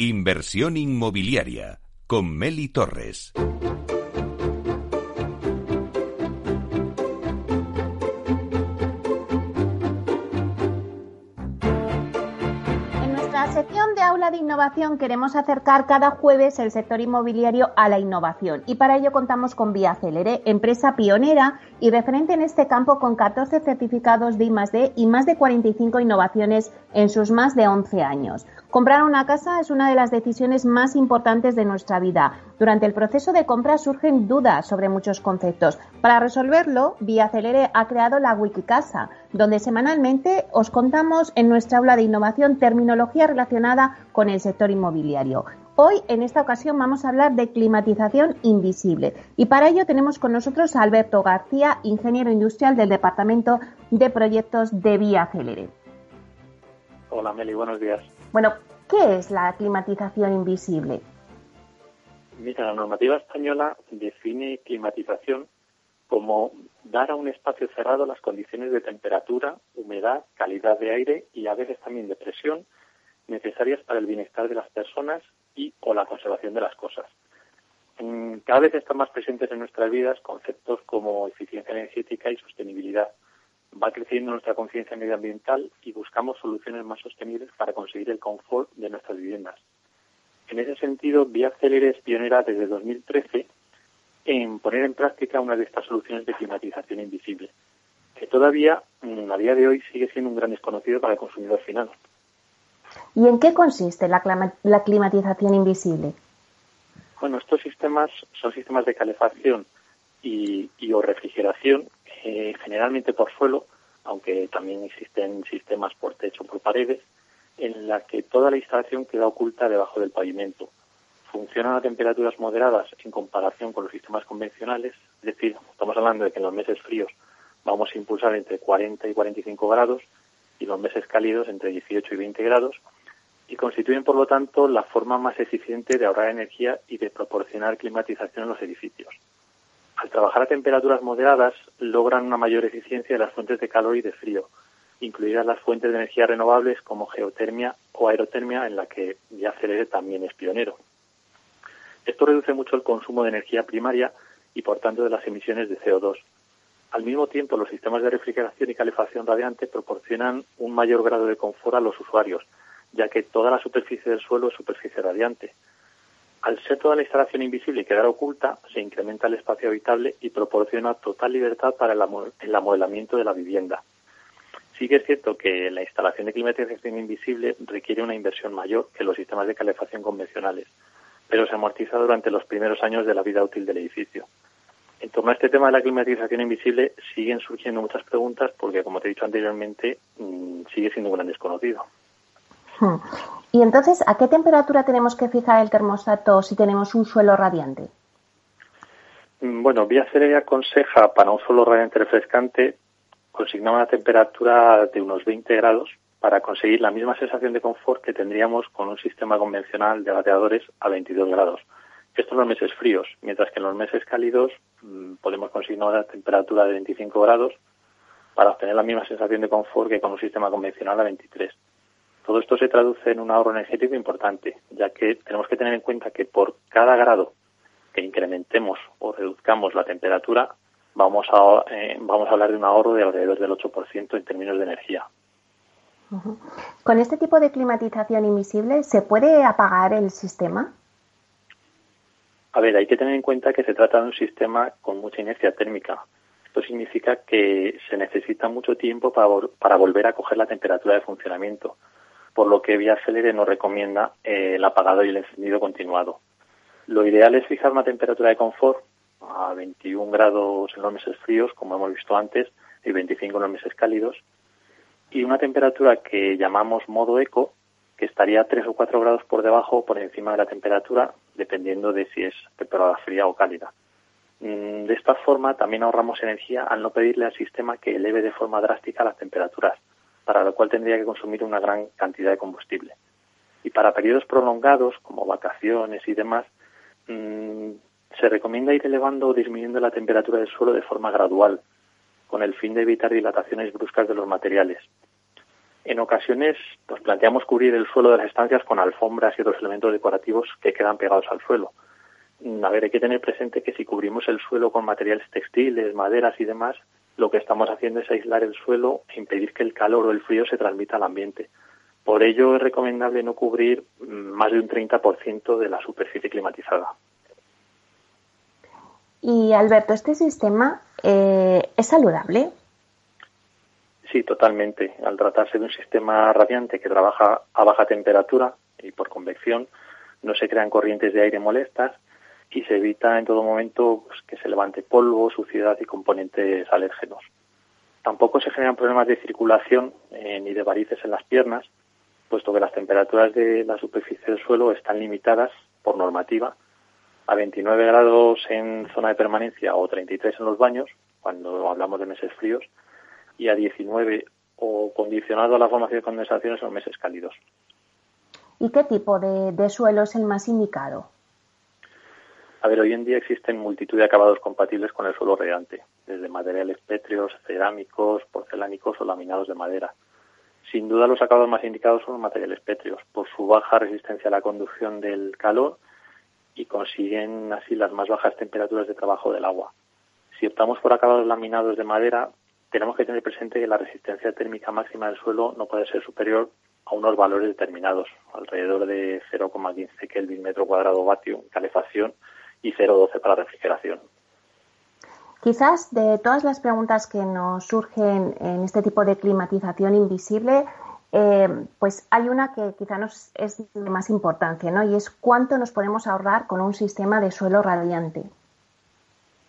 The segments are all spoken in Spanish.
Inversión inmobiliaria con Meli Torres. En nuestra sección de aula de innovación queremos acercar cada jueves el sector inmobiliario a la innovación y para ello contamos con Vía Celere, empresa pionera y referente en este campo con 14 certificados de I+D y más de 45 innovaciones en sus más de 11 años. Comprar una casa es una de las decisiones más importantes de nuestra vida. Durante el proceso de compra surgen dudas sobre muchos conceptos. Para resolverlo, Vía Celere ha creado la Wikicasa, donde semanalmente os contamos en nuestra aula de innovación terminología relacionada con el sector inmobiliario. Hoy, en esta ocasión, vamos a hablar de climatización invisible. Y para ello tenemos con nosotros a Alberto García, ingeniero industrial del Departamento de Proyectos de Vía Celere. Hola Meli, buenos días. Bueno, ¿qué es la climatización invisible? Mira, la normativa española define climatización como dar a un espacio cerrado las condiciones de temperatura, humedad, calidad de aire y a veces también de presión necesarias para el bienestar de las personas y o la conservación de las cosas. Mm, cada vez están más presentes en nuestras vidas conceptos como eficiencia energética y sostenibilidad va creciendo nuestra conciencia medioambiental y buscamos soluciones más sostenibles para conseguir el confort de nuestras viviendas. En ese sentido, Vía Célere es pionera desde 2013 en poner en práctica una de estas soluciones de climatización invisible, que todavía, mm, a día de hoy, sigue siendo un gran desconocido para el consumidor final. ¿Y en qué consiste la, climatización invisible? Bueno, estos sistemas son sistemas de calefacción y, y o refrigeración eh, generalmente por suelo, aunque también existen sistemas por techo, por paredes, en la que toda la instalación queda oculta debajo del pavimento. Funcionan a temperaturas moderadas en comparación con los sistemas convencionales, es decir, estamos hablando de que en los meses fríos vamos a impulsar entre 40 y 45 grados y los meses cálidos entre 18 y 20 grados y constituyen, por lo tanto, la forma más eficiente de ahorrar energía y de proporcionar climatización en los edificios. Al trabajar a temperaturas moderadas, logran una mayor eficiencia de las fuentes de calor y de frío, incluidas las fuentes de energía renovables como geotermia o aerotermia, en la que Yacelere también es pionero. Esto reduce mucho el consumo de energía primaria y, por tanto, de las emisiones de CO2. Al mismo tiempo, los sistemas de refrigeración y calefacción radiante proporcionan un mayor grado de confort a los usuarios, ya que toda la superficie del suelo es superficie radiante, al ser toda la instalación invisible y quedar oculta, se incrementa el espacio habitable y proporciona total libertad para el, amodelamiento de la vivienda. Sí que es cierto que la instalación de climatización invisible requiere una inversión mayor que los sistemas de calefacción convencionales, pero se amortiza durante los primeros años de la vida útil del edificio. En torno a este tema de la climatización invisible siguen surgiendo muchas preguntas porque, como te he dicho anteriormente, mm, sigue siendo un gran desconocido. Hmm. Y entonces, ¿a qué temperatura tenemos que fijar el termostato si tenemos un suelo radiante? Mm, bueno, Vía Celere aconseja para un suelo radiante refrescante consignar una temperatura de unos 20 grados para conseguir la misma sensación de confort que tendríamos con un sistema convencional de radiadores a 22 grados. Esto en los meses fríos, mientras que en los meses cálidos mm, podemos conseguir una temperatura de 25 grados para obtener la misma sensación de confort que con un sistema convencional a 23. Todo esto se traduce en un ahorro energético importante, ya que tenemos que tener en cuenta que por cada grado que incrementemos o reduzcamos la temperatura, vamos a, eh, vamos a hablar de un ahorro de alrededor del 8% en términos de energía. ¿Con este tipo de climatización invisible se puede apagar el sistema? A ver, hay que tener en cuenta que se trata de un sistema con mucha inercia térmica. Esto significa que se necesita mucho tiempo para, para volver a coger la temperatura de funcionamiento por lo que Vía Celere nos recomienda eh, el apagado y el encendido continuado. Lo ideal es fijar una temperatura de confort a 21 grados en los meses fríos, como hemos visto antes, y 25 en los meses cálidos, y una temperatura que llamamos modo eco, que estaría 3 o 4 grados por debajo o por encima de la temperatura, dependiendo de si es temporada fría o cálida. Mm, de esta forma también ahorramos energía al no pedirle al sistema que eleve de forma drástica las temperaturas, para lo cual tendría que consumir una gran cantidad de combustible. Y para periodos prolongados, como vacaciones y demás, mm, se recomienda ir elevando o disminuyendo la temperatura del suelo de forma gradual, con el fin de evitar dilataciones bruscas de los materiales. En ocasiones pues planteamos cubrir el suelo de las estancias con alfombras y otros elementos decorativos que quedan pegados al suelo. Mm, a ver, hay que tener presente que si cubrimos el suelo con materiales textiles, maderas y demás, lo que estamos haciendo es aislar el suelo e impedir que el calor o el frío se transmita al ambiente. Por ello es recomendable no cubrir mm, más de un 30% de la superficie climatizada. Y Alberto, ¿este sistema eh, es saludable? Sí, totalmente. Al tratarse de un sistema radiante que trabaja a baja temperatura y por convección, no se crean corrientes de aire molestas y se evita en todo momento pues, que se levante polvo, suciedad y componentes alérgenos. Tampoco se generan problemas de circulación eh, ni de varices en las piernas, puesto que las temperaturas de la superficie del suelo están limitadas por normativa a 29 grados en zona de permanencia o 33 en los baños, cuando hablamos de meses fríos, y a 19 o condicionado a la formación de condensaciones en los meses cálidos. ¿Y qué tipo de suelo es el más indicado? A ver, hoy en día existen multitud de acabados compatibles con el suelo radiante, desde materiales pétreos, cerámicos, porcelánicos o laminados de madera. Sin duda los acabados más indicados son los materiales pétreos, por su baja resistencia a la conducción del calor y consiguen así las más bajas temperaturas de trabajo del agua. Si optamos por acabados laminados de madera, tenemos que tener presente que la resistencia térmica máxima del suelo no puede ser superior a unos valores determinados, alrededor de 0,15 Kelvin metro cuadrado vatio en calefacción y 0,12 para refrigeración. Quizás de todas las preguntas que nos surgen en este tipo de climatización invisible, eh, pues hay una que quizá nos es de más importancia, ¿no? Y es cuánto nos podemos ahorrar con un sistema de suelo radiante.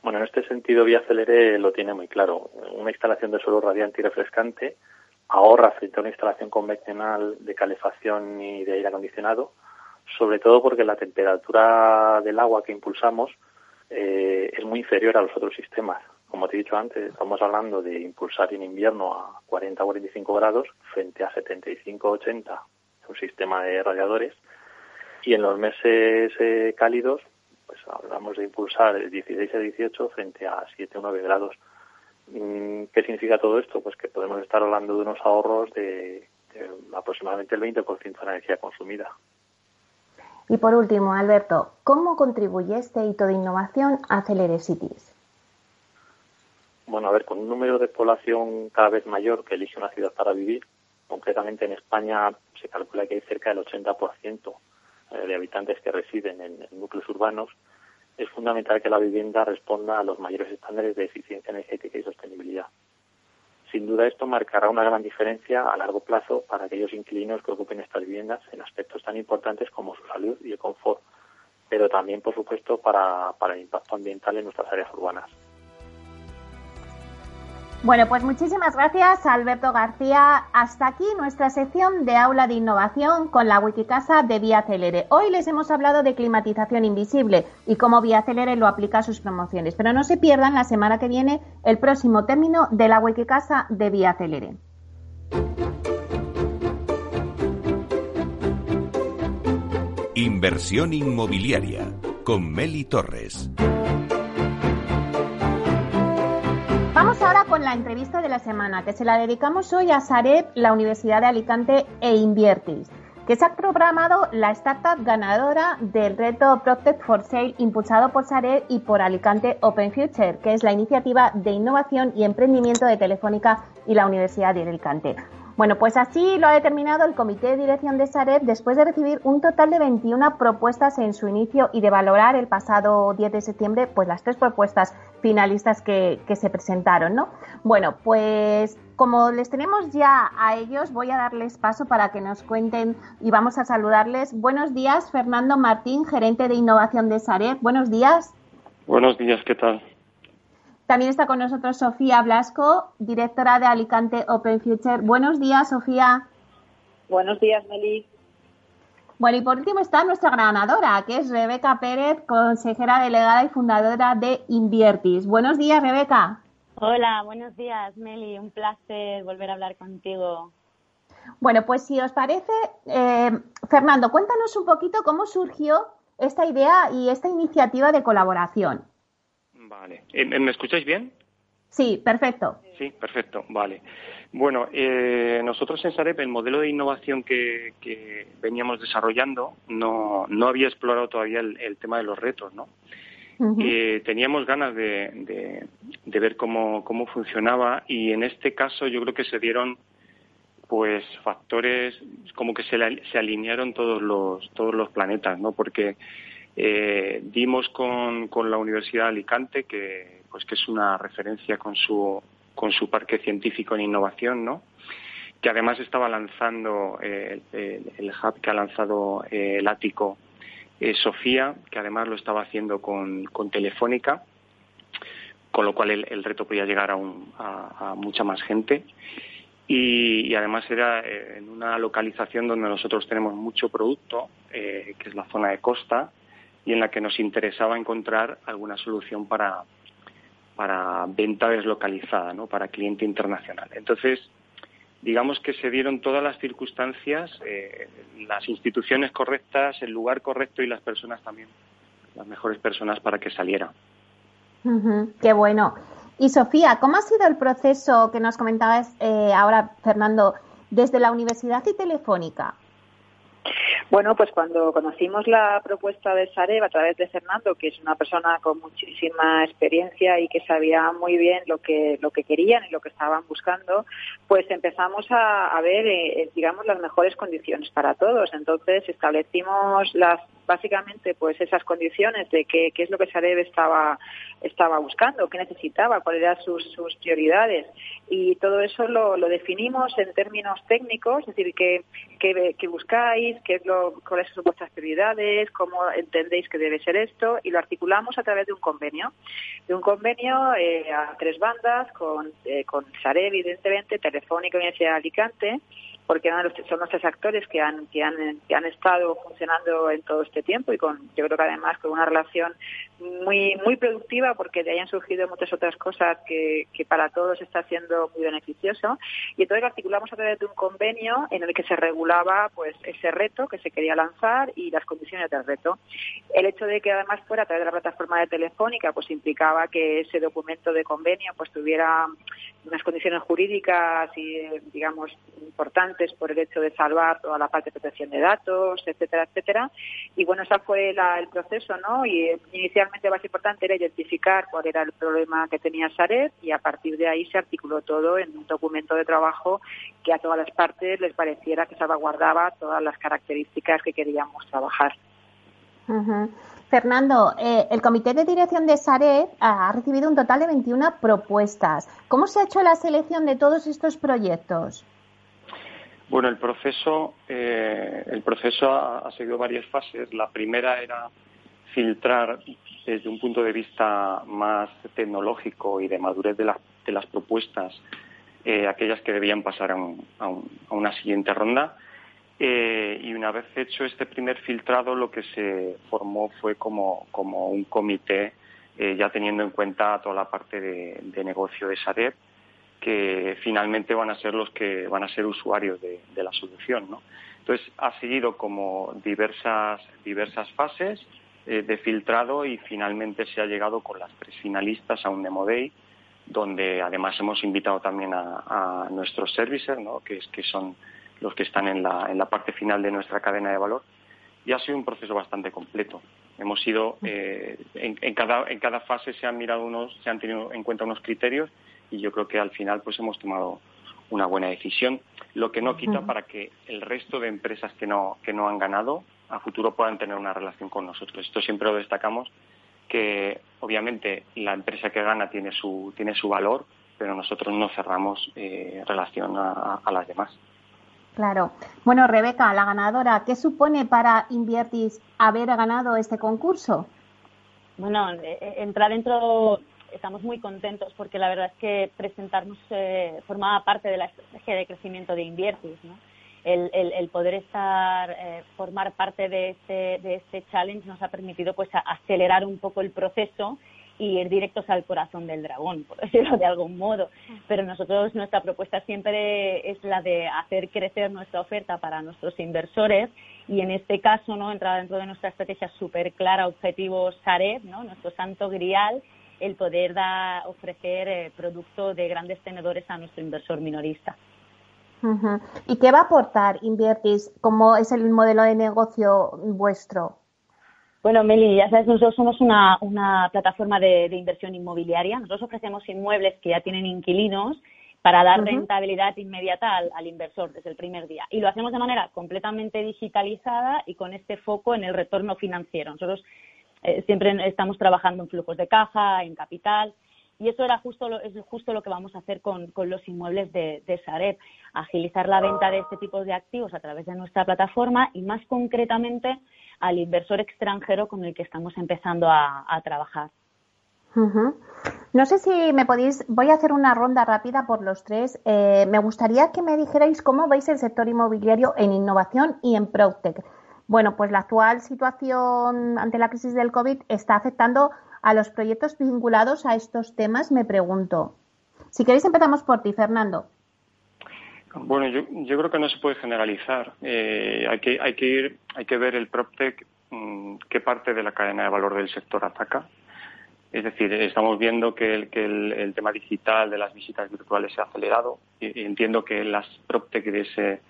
Bueno, en este sentido, Vía Celere lo tiene muy claro. Una instalación de suelo radiante y refrescante ahorra frente a una instalación convencional de calefacción y de aire acondicionado sobre todo porque la temperatura del agua que impulsamos eh, es muy inferior a los otros sistemas. Como te he dicho antes, estamos hablando de impulsar en invierno a 40 o 45 grados frente a 75 80 un sistema de radiadores y en los meses eh, cálidos pues hablamos de impulsar de 16 a 18 frente a 7 o 9 grados. Mm, ¿Qué significa todo esto? Pues que podemos estar hablando de unos ahorros de, aproximadamente el 20% de energía consumida. Y por último, Alberto, ¿cómo contribuye este hito de innovación a Celere Cities? Bueno, a ver, con un número de población cada vez mayor que elige una ciudad para vivir, concretamente en España se calcula que hay cerca del 80% eh, de habitantes que residen en núcleos urbanos, es fundamental que la vivienda responda a los mayores estándares de eficiencia energética y sostenibilidad. Sin duda esto marcará una gran diferencia a largo plazo para aquellos inquilinos que ocupen estas viviendas en aspectos tan importantes como su salud y el confort, pero también, por supuesto, para, el impacto ambiental en nuestras áreas urbanas. Bueno, pues muchísimas gracias, Alberto García. Hasta aquí nuestra sección de aula de innovación con la Wikicasa de Vía Celere. Hoy les hemos hablado de climatización invisible y cómo Vía Celere lo aplica a sus promociones. Pero no se pierdan la semana que viene el próximo término de la Wikicasa de Vía Celere. Inversión inmobiliaria con Meli Torres. La entrevista de la semana, que se la dedicamos hoy a Sareb, la Universidad de Alicante e Inviertis, que se ha programado la startup ganadora del reto Protect for Sale impulsado por Sareb y por Alicante Open Future, que es la iniciativa de innovación y emprendimiento de Telefónica y la Universidad de Alicante. Bueno, pues así lo ha determinado el Comité de Dirección de Sareb después de recibir un total de 21 propuestas en su inicio y de valorar el pasado 10 de septiembre pues las tres propuestas finalistas que, se presentaron, ¿no? Bueno, pues como les tenemos ya a ellos, voy a darles paso para que nos cuenten y vamos a saludarles. Buenos días, Fernando Martín, gerente de innovación de Sareb. Buenos días. Buenos días, ¿qué tal? También está con nosotros Sofía Blasco, directora de Alicante Open Future. Buenos días, Sofía. Buenos días, Meli. Bueno, y por último está nuestra ganadora, que es Rebeca Pérez, consejera delegada y fundadora de Inviertis. Buenos días, Rebeca. Hola, buenos días, Meli. Un placer volver a hablar contigo. Bueno, pues si os parece, eh, Fernando, cuéntanos un poquito cómo surgió esta idea y esta iniciativa de colaboración. Vale. ¿Me escucháis bien? Sí, perfecto. Sí, perfecto, vale. Bueno, eh, nosotros en Sareb el modelo de innovación que, veníamos desarrollando no, no había explorado todavía el, tema de los retos, ¿no? Eh, teníamos ganas de, de, ver cómo, cómo funcionaba y en este caso yo creo que se dieron pues factores como que se, se alinearon todos los todos los planetas, ¿no? Porque eh, dimos con, con la Universidad de Alicante que pues que es una referencia con su con su parque científico en innovación, ¿no? Que además estaba lanzando eh, el, hub que ha lanzado eh, el ático eh, Sofía, que además lo estaba haciendo con, con Telefónica, con lo cual el, reto podía llegar a, a, mucha más gente. Y, además era en una localización donde nosotros tenemos mucho producto, que es la zona de costa, y en la que nos interesaba encontrar alguna solución para, para venta deslocalizada, ¿no? para cliente internacional. Entonces, digamos que se dieron todas las circunstancias, eh, las instituciones correctas, el lugar correcto y las personas también, las mejores personas para que saliera. qué bueno. Y Sofía, ¿cómo ha sido el proceso que nos comentabas eh, ahora, Fernando, desde la Universidad y Telefónica? Bueno, pues cuando conocimos la propuesta de Sareb a través de Fernando, que es una persona con muchísima experiencia y que sabía muy bien lo que lo que querían y lo que estaban buscando, pues empezamos a, ver, eh, eh, digamos, las mejores condiciones para todos. Entonces establecimos las básicamente pues esas condiciones de qué, es lo que Sareb estaba, estaba buscando, qué necesitaba, cuáles eran sus, sus prioridades. Y todo eso lo, lo definimos en términos técnicos, es decir, qué, qué, buscáis, qué es lo, cuáles son vuestras prioridades, cómo entendéis que debe ser esto, y lo articulamos a través de un convenio. De un convenio eh, a tres bandas, con, eh, con Sareb, evidentemente, Telefónica y Universidad de Alicante, porque son los tres actores que han, estado funcionando en todo este tiempo y con, yo creo que además con una relación muy, muy productiva porque de ahí han surgido muchas otras cosas que, para todos está siendo muy beneficioso. Y entonces articulamos a través de un convenio en el que se regulaba pues ese reto que se quería lanzar y las condiciones del reto. El hecho de que además fuera a través de la plataforma de Telefónica pues implicaba que ese documento de convenio pues tuviera unas condiciones jurídicas y digamos importantes por el hecho de salvar toda la parte de protección de datos, etcétera, etcétera. Y bueno, ese fue el proceso, ¿no? Y eh, inicialmente lo más importante era identificar cuál era el problema que tenía Sareb y a partir de ahí se articuló todo en un documento de trabajo que a todas las partes les pareciera que salvaguardaba todas las características que queríamos trabajar. Fernando, eh, el comité de dirección de Sareb ha recibido un total de 21 propuestas. ¿Cómo se ha hecho la selección de todos estos proyectos? Bueno, el proceso, eh, el proceso ha, seguido varias fases. La primera era filtrar desde un punto de vista más tecnológico y de madurez de, de las propuestas eh, aquellas que debían pasar a, una siguiente ronda. Eh, y una vez hecho este primer filtrado, lo que se formó fue como, un comité, ya teniendo en cuenta toda la parte de, de negocio de Sareb que finalmente van a ser los que van a ser usuarios de, la solución. ¿no? Entonces, ha seguido como diversas, diversas fases eh, de filtrado y finalmente se ha llegado con las tres finalistas a un Demo Day, donde además hemos invitado también a, nuestros services, ¿no? que, es, que son los que están en la, en la parte final de nuestra cadena de valor. Y ha sido un proceso bastante completo. Hemos ido, eh, en, en, cada, en cada fase se han mirado unos, se han tenido en cuenta unos criterios y yo creo que al final pues hemos tomado una buena decisión, lo que no quita para que el resto de empresas que no, que no han ganado a futuro puedan tener una relación con nosotros. Esto siempre lo destacamos, que obviamente la empresa que gana tiene su, tiene su valor, pero nosotros no cerramos eh, relación a, las demás. Claro. Bueno, Rebeca, la ganadora, ¿qué supone para Inviertis haber ganado este concurso? Bueno, eh, eh, entrar dentro estamos muy contentos porque la verdad es que presentarnos eh, formaba parte de la estrategia de crecimiento de Inviertis, ¿no? El, el, poder estar, eh, formar parte de este, de este challenge nos ha permitido pues acelerar un poco el proceso y ir directos al corazón del dragón, por decirlo de algún modo. Pero nosotros, nuestra propuesta siempre es la de hacer crecer nuestra oferta para nuestros inversores y en este caso, ¿no? Entra dentro de nuestra estrategia súper clara, objetivos SAREB, ¿no? Nuestro santo grial el poder da, ofrecer eh, producto de grandes tenedores a nuestro inversor minorista. ¿Y qué va a aportar Inviertis? ¿Cómo es el modelo de negocio vuestro? Bueno, Meli, ya sabes, nosotros somos una, plataforma de, inversión inmobiliaria. Nosotros ofrecemos inmuebles que ya tienen inquilinos para dar rentabilidad inmediata al, inversor desde el primer día. Y lo hacemos de manera completamente digitalizada y con este foco en el retorno financiero. Nosotros eh, siempre estamos trabajando en flujos de caja, en capital, y eso era justo lo, es justo lo que vamos a hacer con, los inmuebles de, de, agilizar la venta de este tipo de activos a través de nuestra plataforma y más concretamente al inversor extranjero con el que estamos empezando a, trabajar. No sé si me podéis, voy a hacer una ronda rápida por los tres. Eh, me gustaría que me dijerais cómo veis el sector inmobiliario en innovación y en PropTech. Bueno, pues la actual situación ante la crisis del COVID está afectando a los proyectos vinculados a estos temas, me pregunto. Si queréis, empezamos por ti, Fernando. Bueno, yo, creo que no se puede generalizar. Eh, hay, que, hay, que ir, hay que ver el PropTech, mm, qué parte de la cadena de valor del sector ataca. Es decir, estamos viendo que el, que el, tema digital de las visitas virtuales se ha acelerado y, entiendo que las PropTech de ese,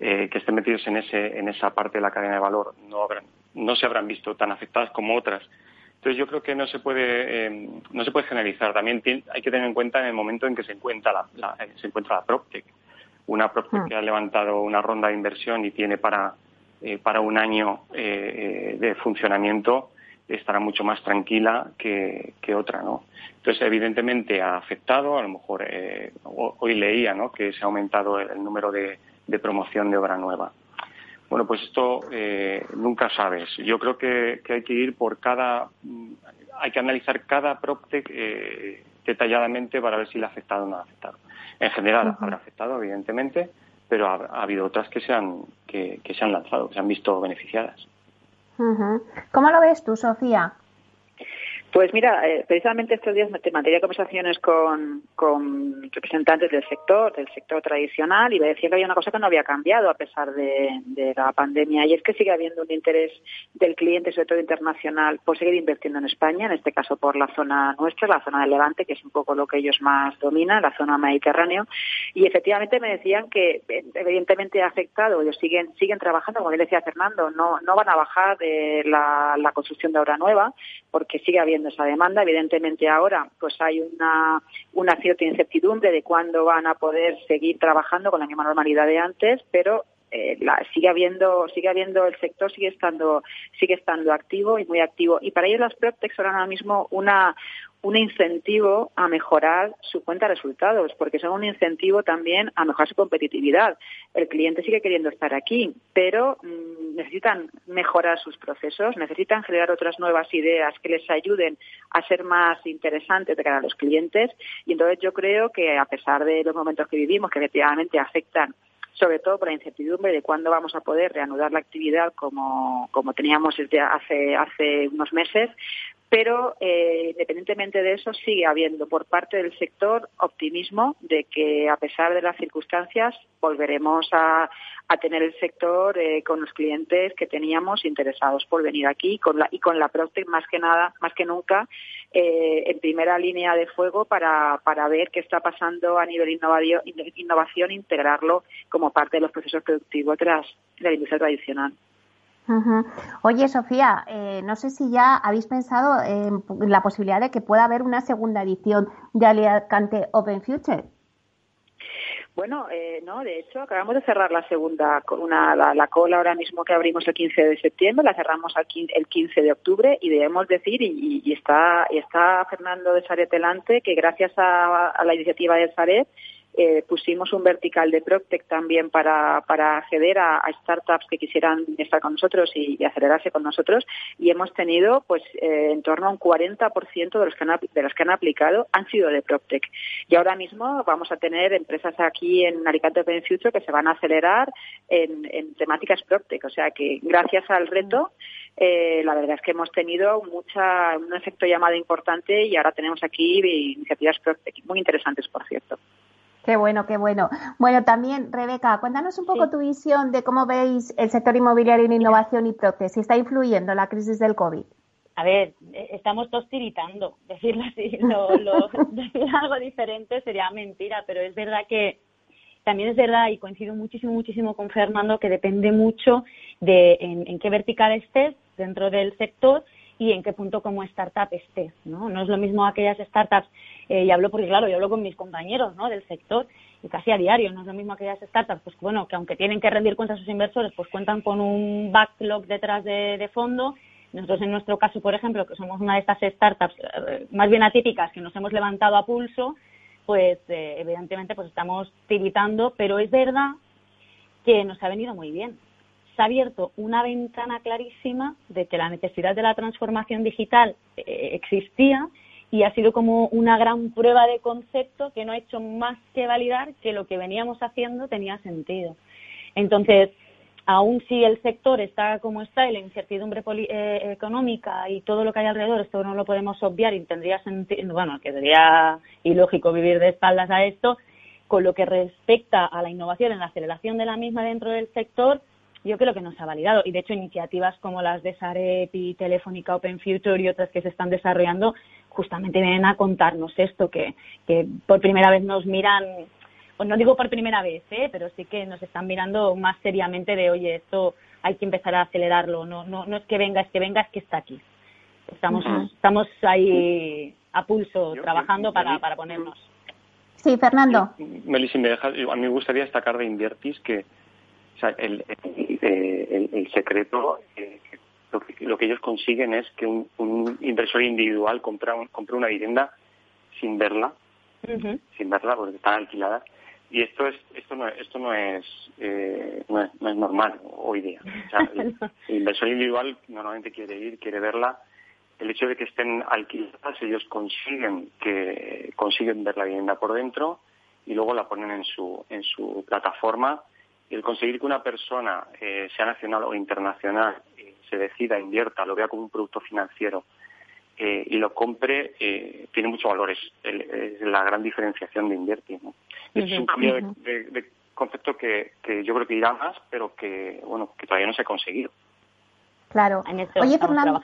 eh, que estén metidos en, ese, en esa parte de la cadena de valor no, habrán, no se habrán visto tan afectadas como otras entonces yo creo que no se puede eh, no se puede generalizar. También hay que tener en cuenta en el momento en que se encuentra la, eh, se encuentra la PropTech. Una PropTech ah. que ha levantado una ronda de inversión y tiene para eh, para un año de funcionamiento estará mucho más tranquila que, otra, ¿no? Entonces, evidentemente ha afectado, a lo mejor hoy leía, ¿no? Que se ha aumentado el, número de promoción de obra nueva. Bueno, pues esto eh, nunca sabes. Yo creo que, hay que ir por cada, mm, hay que analizar cada PropTech eh, detalladamente para ver si le ha afectado o no ha afectado. En general habrá afectado, evidentemente, pero ha, habido otras que se han que, se han lanzado, que se han visto beneficiadas. ¿Cómo lo ves tú, Sofía? Pues mira, eh, precisamente estos días me mantenía conversaciones con, representantes del sector, del sector tradicional, y me decía que había una cosa que no había cambiado a pesar de, la pandemia, y es que sigue habiendo un interés del cliente, sobre todo internacional, por seguir invirtiendo en España, en este caso por la zona nuestra, la zona de Levante, que es un poco lo que ellos más dominan, la zona mediterránea, y efectivamente me decían que evidentemente ha afectado, ellos siguen siguen trabajando, como decía Fernando, no, no van a bajar de la, la construcción de obra nueva, porque sigue habiendo esa demanda. Evidentemente ahora pues hay una, una cierta incertidumbre de cuándo van a poder seguir trabajando con la misma normalidad de antes, pero eh, la, sigue habiendo sigue habiendo el sector sigue estando sigue estando activo y muy activo y para ellos las PropTech son ahora mismo una un incentivo a mejorar su cuenta de resultados, porque son un incentivo también a mejorar su competitividad. El cliente sigue queriendo estar aquí, pero mm, necesitan mejorar sus procesos, necesitan generar otras nuevas ideas que les ayuden a ser más interesantes de cara a los clientes. Y entonces yo creo que a pesar de los momentos que vivimos, que efectivamente afectan sobre todo por la incertidumbre de cuándo vamos a poder reanudar la actividad como, como teníamos desde hace, hace unos meses, pero eh, independientemente de eso sigue habiendo por parte del sector optimismo de que a pesar de las circunstancias volveremos a, tener el sector eh, con los clientes que teníamos interesados por venir aquí con la, y con la Proctec más que nada más que nunca eh, en primera línea de fuego para, para ver qué está pasando a nivel innovación, innovación integrarlo como parte de los procesos productivos de, de la industria tradicional. Oye, Sofía, eh, no sé si ya habéis pensado en la posibilidad de que pueda haber una segunda edición de Alicante Open Future. Bueno, eh, no, de hecho, acabamos de cerrar la segunda, una, la, cola ahora mismo que abrimos el 15 de septiembre, la cerramos el 15 de octubre y debemos decir, y, está, y está Fernando de Saret delante, que gracias a, a la iniciativa de Saret, eh, pusimos un vertical de Proctec también para, para acceder a, startups que quisieran estar con nosotros y, acelerarse con nosotros y hemos tenido pues eh, en torno a un 40% de los, que han, de los que han aplicado han sido de Proctec. Y ahora mismo vamos a tener empresas aquí en Alicante Open Future que se van a acelerar en, temáticas Proctec. O sea que gracias al reto eh, la verdad es que hemos tenido mucha, un efecto llamada importante y ahora tenemos aquí iniciativas muy interesantes, por cierto. Qué bueno, qué bueno. Bueno, también, Rebeca, cuéntanos un poco tu visión de cómo veis el sector inmobiliario en innovación y Procte, si está influyendo la crisis del COVID. a ver, eh, estamos todos tiritando, decirlo así, lo, lo, decir algo diferente sería mentira, pero es verdad que también es verdad y coincido muchísimo, muchísimo con Fernando que depende mucho de en, qué vertical estés dentro del sector y en qué punto como startup estés, ¿no? No es lo mismo aquellas startups, eh, y hablo porque claro, yo hablo con mis compañeros, ¿no? Del sector y casi a diario, no es lo mismo aquellas startups, pues bueno, que aunque tienen que rendir cuentas a sus inversores, pues cuentan con un backlog detrás de, de fondo nosotros en nuestro caso, por ejemplo, que somos una de estas startups eh, más bien atípicas que nos hemos levantado a pulso, pues eh, evidentemente pues estamos tiritando, pero es verdad que nos ha venido muy bien. Se ha abierto una ventana clarísima de que la necesidad de la transformación digital eh, existía y ha sido como una gran prueba de concepto que no ha hecho más que validar que lo que veníamos haciendo tenía sentido. Entonces, aún si el sector está como está y la incertidumbre eh, económica y todo lo que hay alrededor, esto no lo podemos obviar y tendría sentido, bueno, que sería ilógico vivir de espaldas a esto, con lo que respecta a la innovación en la aceleración de la misma dentro del sector, yo creo que nos ha validado. Y de hecho, iniciativas como las de Sarep y Telefónica Open Future y otras que se están desarrollando, justamente vienen a contarnos esto, que, que por primera vez nos miran pues no digo por primera vez, ¿eh? pero sí que nos están mirando más seriamente de, oye, esto hay que empezar a acelerarlo, no, no, no es que venga, es que venga, es que está aquí. Estamos, estamos ahí a pulso trabajando para, para ponernos. Sí, Fernando. Meli, si me dejas, a mí me gustaría destacar de Invertis que o sea, el, el, el, secreto, eh, lo, que, lo, que, ellos consiguen es que un, un inversor individual compra, un, compra una vivienda sin verla, sin verla porque está alquilada, y esto es esto no esto no es, eh, no es, normal hoy día el, inversor individual normalmente quiere ir quiere verla. El hecho de que estén alquiladas ellos consiguen que consiguen ver la vivienda por dentro y luego la ponen en su en su plataforma el conseguir que una persona eh, sea nacional o internacional eh, se decida invierta lo vea como un producto financiero eh, y lo compre eh, tiene mucho valor. Es, la gran diferenciación de invertir. Es un cambio de, concepto que, yo creo que irá más, pero que bueno que todavía no se ha conseguido. Claro. Oye, Fernando.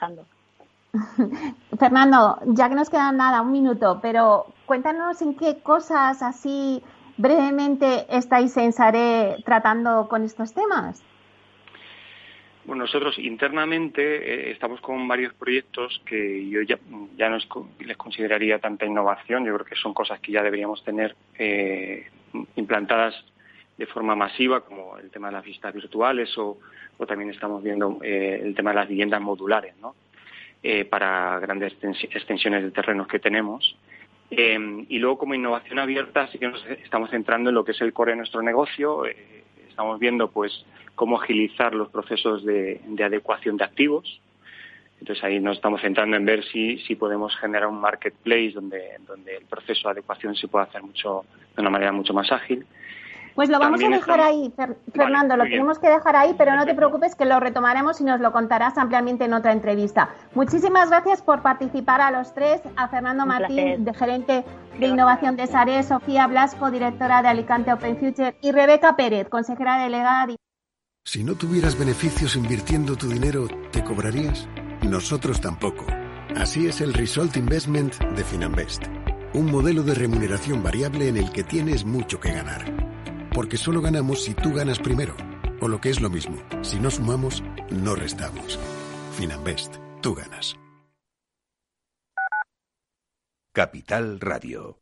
Fernando, ya que nos queda nada, un minuto, pero cuéntanos en qué cosas así brevemente estáis en SARE tratando con estos temas. Bueno, nosotros internamente eh, estamos con varios proyectos que yo ya, no les consideraría tanta innovación. Yo creo que son cosas que ya deberíamos tener eh, implantadas de forma masiva, como el tema de las vistas virtuales o, también estamos viendo eh, el tema de las viviendas modulares, ¿no? para grandes extensiones de terrenos que tenemos. Y luego, como innovación abierta, sí que nos estamos centrando en lo que es el core de nuestro negocio. estamos viendo, pues, cómo agilizar los procesos de, adecuación de activos. Entonces ahí nos estamos centrando en ver si, si podemos generar un marketplace donde, donde el proceso de adecuación se pueda hacer mucho, de una manera mucho más ágil. Pues lo vamos a dejar ahí, Fernando, lo tenemos que dejar ahí, pero no te preocupes que lo retomaremos y nos lo contarás ampliamente en otra entrevista. Muchísimas gracias por participar a los tres, a Fernando Martín, de gerente de innovación de SARE, Sofía Blasco, directora de Alicante Open Future, y Rebeca Pérez, consejera delegada. Si no tuvieras beneficios invirtiendo tu dinero, ¿te cobrarías? Nosotros tampoco. Así es el Result Investment de Finanbest. Un modelo de remuneración variable en el que tienes mucho que ganar. Porque solo ganamos si tú ganas primero. O lo que es lo mismo, si no sumamos, no restamos. Finanbest, tú ganas. Capital Radio.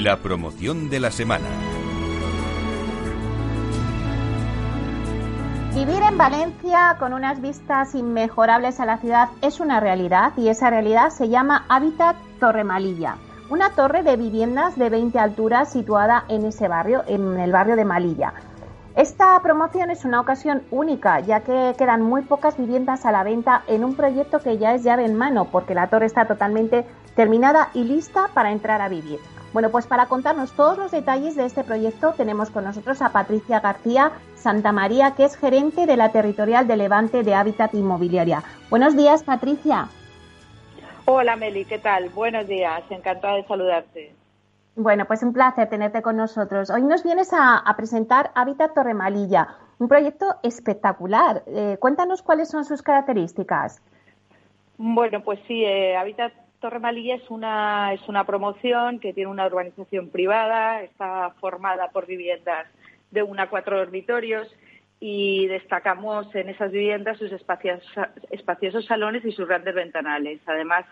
La promoción de la semana. Vivir en Valencia con unas vistas inmejorables a la ciudad es una realidad y esa realidad se llama Hábitat Torremalilla, una torre de viviendas de 20 alturas situada en ese barrio, en el barrio de Malilla. Esta promoción es una ocasión única, ya que quedan muy pocas viviendas a la venta en un proyecto que ya es llave en mano, porque la torre está totalmente terminada y lista para entrar a vivir. Bueno, pues para contarnos todos los detalles de este proyecto tenemos con nosotros a Patricia García Santa María, que es gerente de la territorial de Levante de Hábitat Inmobiliaria. Buenos días, Patricia. Hola, Meli, ¿qué tal? Buenos días, encantada de saludarte. Bueno, pues un placer tenerte con nosotros. Hoy nos vienes a, presentar Hábitat Torremalilla, un proyecto espectacular. Eh, cuéntanos cuáles son sus características. Bueno, pues sí, eh, Hábitat Torremalilla es una, es una promoción que tiene una urbanización privada, está formada por viviendas de una a cuatro dormitorios y destacamos en esas viviendas sus espaciosos salones y sus grandes ventanales. Además,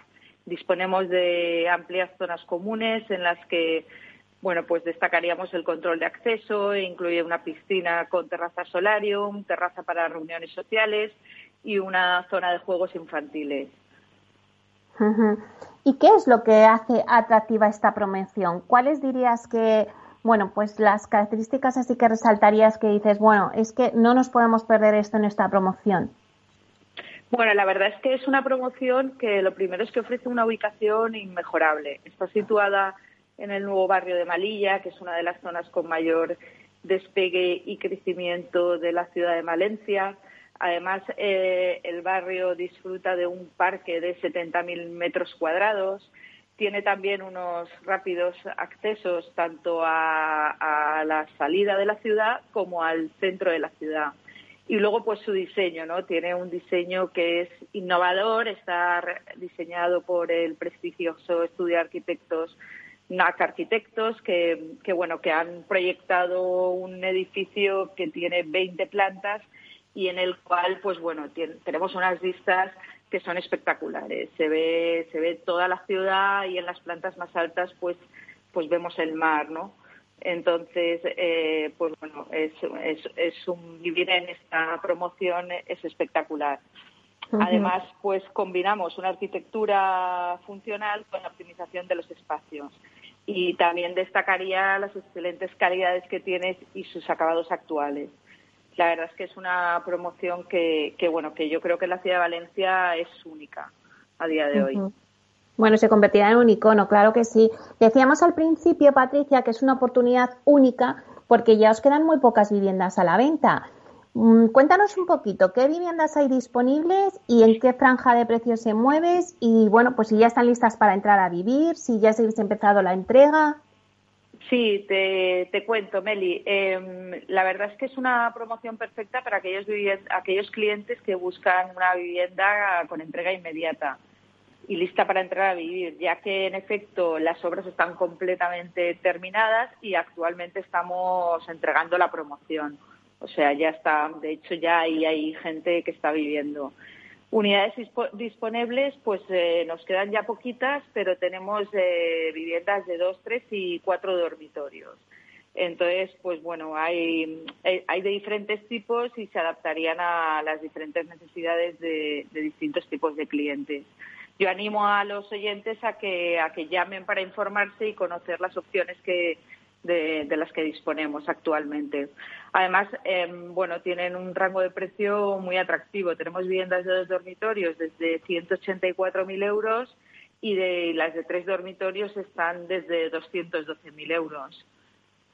disponemos de amplias zonas comunes en las que bueno, pues destacaríamos el control de acceso, incluye una piscina con terraza solarium, terraza para reuniones sociales y una zona de juegos infantiles. ¿Y qué es lo que hace atractiva esta promoción? ¿Cuáles dirías que, bueno, pues las características así que resaltarías que dices, bueno, es que no nos podemos perder esto en esta promoción? Bueno, la verdad es que es una promoción que lo primero es que ofrece una ubicación inmejorable. Está situada en el nuevo barrio de Malilla, que es una de las zonas con mayor despegue y crecimiento de la ciudad de Valencia. Además, eh, el barrio disfruta de un parque de 70.000 metros cuadrados. Tiene también unos rápidos accesos tanto a, la salida de la ciudad como al centro de la ciudad. Y luego, pues su diseño, ¿no? Tiene un diseño que es innovador, está diseñado por el prestigioso estudio de arquitectos NAC Arquitectos, que, bueno, que han proyectado un edificio que tiene 20 plantas y en el cual, pues bueno, tenemos unas vistas que son espectaculares. Se ve, se ve toda la ciudad y en las plantas más altas, pues, pues vemos el mar, ¿no? Entonces, eh, pues bueno, es, es, es un vivir en esta promoción es espectacular. Además, pues combinamos una arquitectura funcional con la optimización de los espacios. Y también destacaría las excelentes calidades que tienes y sus acabados actuales la verdad es que es una promoción que, bueno, que yo creo que la ciudad de Valencia es única a día de hoy. Bueno, se convertirá en un icono, claro que sí. Decíamos al principio, Patricia, que es una oportunidad única porque ya os quedan muy pocas viviendas a la venta. Mm, cuéntanos un poquito, ¿qué viviendas hay disponibles y en qué franja de precios se mueves? Y bueno, pues si ya están listas para entrar a vivir, si ya se ha empezado la entrega. Sí, te, te cuento, Meli. Em, la verdad es que es una promoción perfecta para aquellos, aquellos clientes que buscan una vivienda con entrega inmediata y lista para entrar a vivir, ya que en efecto las obras están completamente terminadas y actualmente estamos entregando la promoción. O sea, ya está, de hecho ya ahí hay gente que está viviendo. Unidades disponibles, pues eh, nos quedan ya poquitas, pero tenemos eh, viviendas de dos, tres y cuatro dormitorios. Entonces, pues bueno, hay, hay de diferentes tipos y se adaptarían a las diferentes necesidades de, distintos tipos de clientes. Yo animo a los oyentes a que, a que llamen para informarse y conocer las opciones que, de, de las que disponemos actualmente. Además, em, bueno, tienen un rango de precio muy atractivo. Tenemos viviendas de dos dormitorios desde 184.000 euros y de las de tres dormitorios están desde 212.000 euros.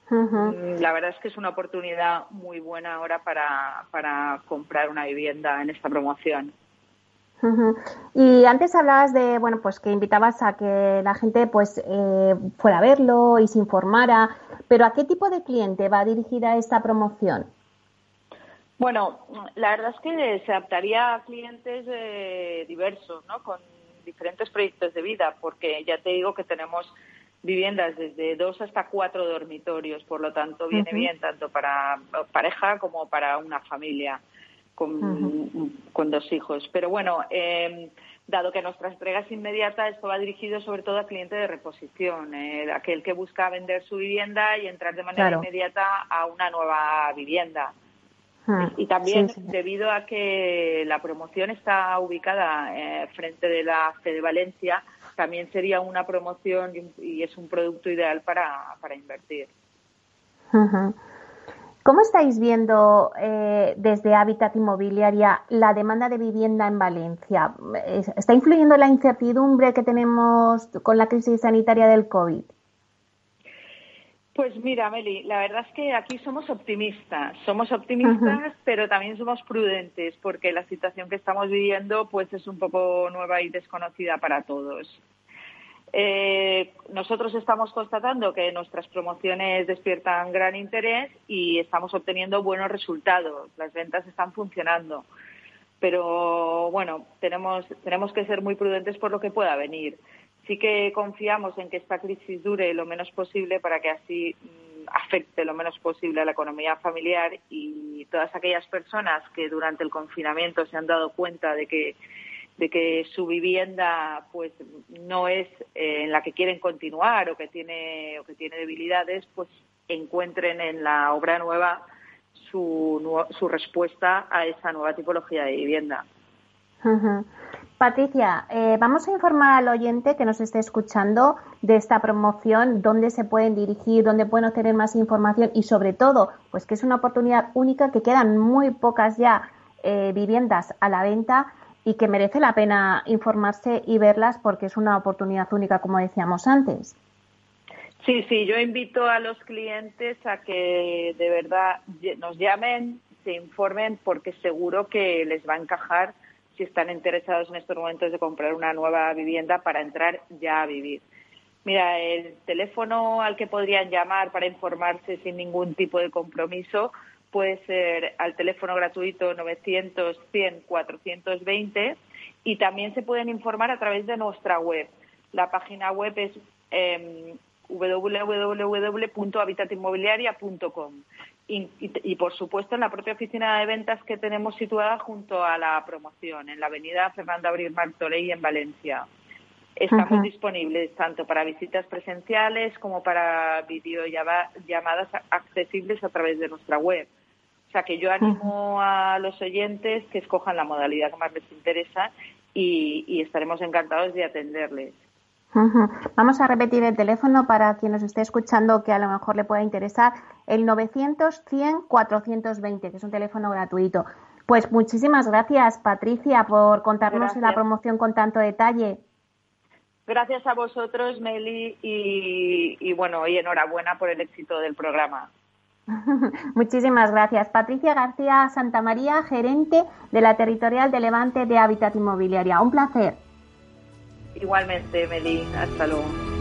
Mm, la verdad es que es una oportunidad muy buena ahora para, para comprar una vivienda en esta promoción. Y antes hablabas de, bueno, pues que invitabas a que la gente pues eh, fuera a verlo y se informara, pero ¿a qué tipo de cliente va dirigida esta promoción? Bueno, la verdad es que se adaptaría a clientes eh, diversos, ¿no? Con diferentes proyectos de vida, porque ya te digo que tenemos viviendas desde dos hasta cuatro dormitorios, por lo tanto viene bien tanto para pareja como para una familia con, dos hijos. Pero bueno, eh, dado que nuestra entrega es inmediata, esto va dirigido sobre todo a cliente de reposición, eh, aquel que busca vender su vivienda y entrar de manera inmediata a una nueva vivienda. Ah, y también debido a que la promoción está ubicada eh, frente de la de Valencia, también sería una promoción y, es un producto ideal para, para invertir. ¿Cómo estáis viendo eh, desde Hábitat Inmobiliaria la demanda de vivienda en Valencia? ¿Está influyendo la incertidumbre que tenemos con la crisis sanitaria del COVID? Pues mira, Meli, la verdad es que aquí somos optimistas. Somos optimistas, pero también somos prudentes porque la situación que estamos viviendo pues es un poco nueva y desconocida para todos. Eh, nosotros estamos constatando que nuestras promociones despiertan gran interés y estamos obteniendo buenos resultados. Las ventas están funcionando. Pero bueno, tenemos, tenemos que ser muy prudentes por lo que pueda venir. Sí que confiamos en que esta crisis dure lo menos posible para que así mm, afecte lo menos posible a la economía familiar y todas aquellas personas que durante el confinamiento se han dado cuenta de que de que su vivienda pues no es eh, en la que quieren continuar o que tiene o que tiene debilidades pues encuentren en la obra nueva su, su respuesta a esa nueva tipología de vivienda. Patricia, eh, vamos a informar al oyente que nos esté escuchando de esta promoción, dónde se pueden dirigir, dónde pueden obtener más información y sobre todo, pues que es una oportunidad única, que quedan muy pocas ya eh, viviendas a la venta y que merece la pena informarse y verlas porque es una oportunidad única, como decíamos antes. Sí, sí, yo invito a los clientes a que de verdad nos llamen, se informen, porque seguro que les va a encajar si están interesados en estos momentos de comprar una nueva vivienda para entrar ya a vivir. Mira, el teléfono al que podrían llamar para informarse sin ningún tipo de compromiso puede ser al teléfono gratuito 900 100 420 y también se pueden informar a través de nuestra web. La página web es eh, www.habitatinmobiliaria.com y, y, por supuesto en la propia oficina de ventas que tenemos situada junto a la promoción en la avenida Fernando Abril Martorell en Valencia. Estamos disponibles tanto para visitas presenciales como para videollamadas accesibles a través de nuestra web. O sea que yo animo a los oyentes que escojan la modalidad que más les interesa y, estaremos encantados de atenderles. Vamos a repetir el teléfono para quien nos esté escuchando que a lo mejor le pueda interesar, el 900-100-420, que es un teléfono gratuito. Pues muchísimas gracias, Patricia, por contarnos la promoción con tanto detalle. Gracias a vosotros, Meli, y, y bueno, y enhorabuena por el éxito del programa. Muchísimas gracias. Patricia García Santamaría, gerente de la Territorial de Levante de Hábitat Inmobiliaria. Un placer. Igualmente, Meli. Hasta luego.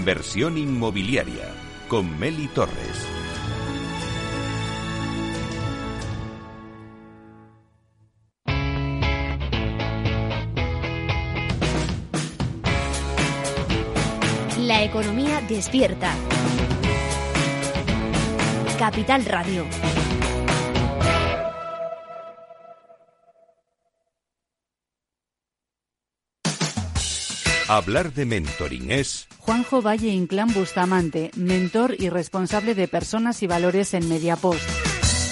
Inversión inmobiliaria con Meli Torres. La economía despierta. Capital Radio. Hablar de mentoring es Juanjo Valle Inclán Bustamante, mentor y responsable de personas y valores en Mediapost.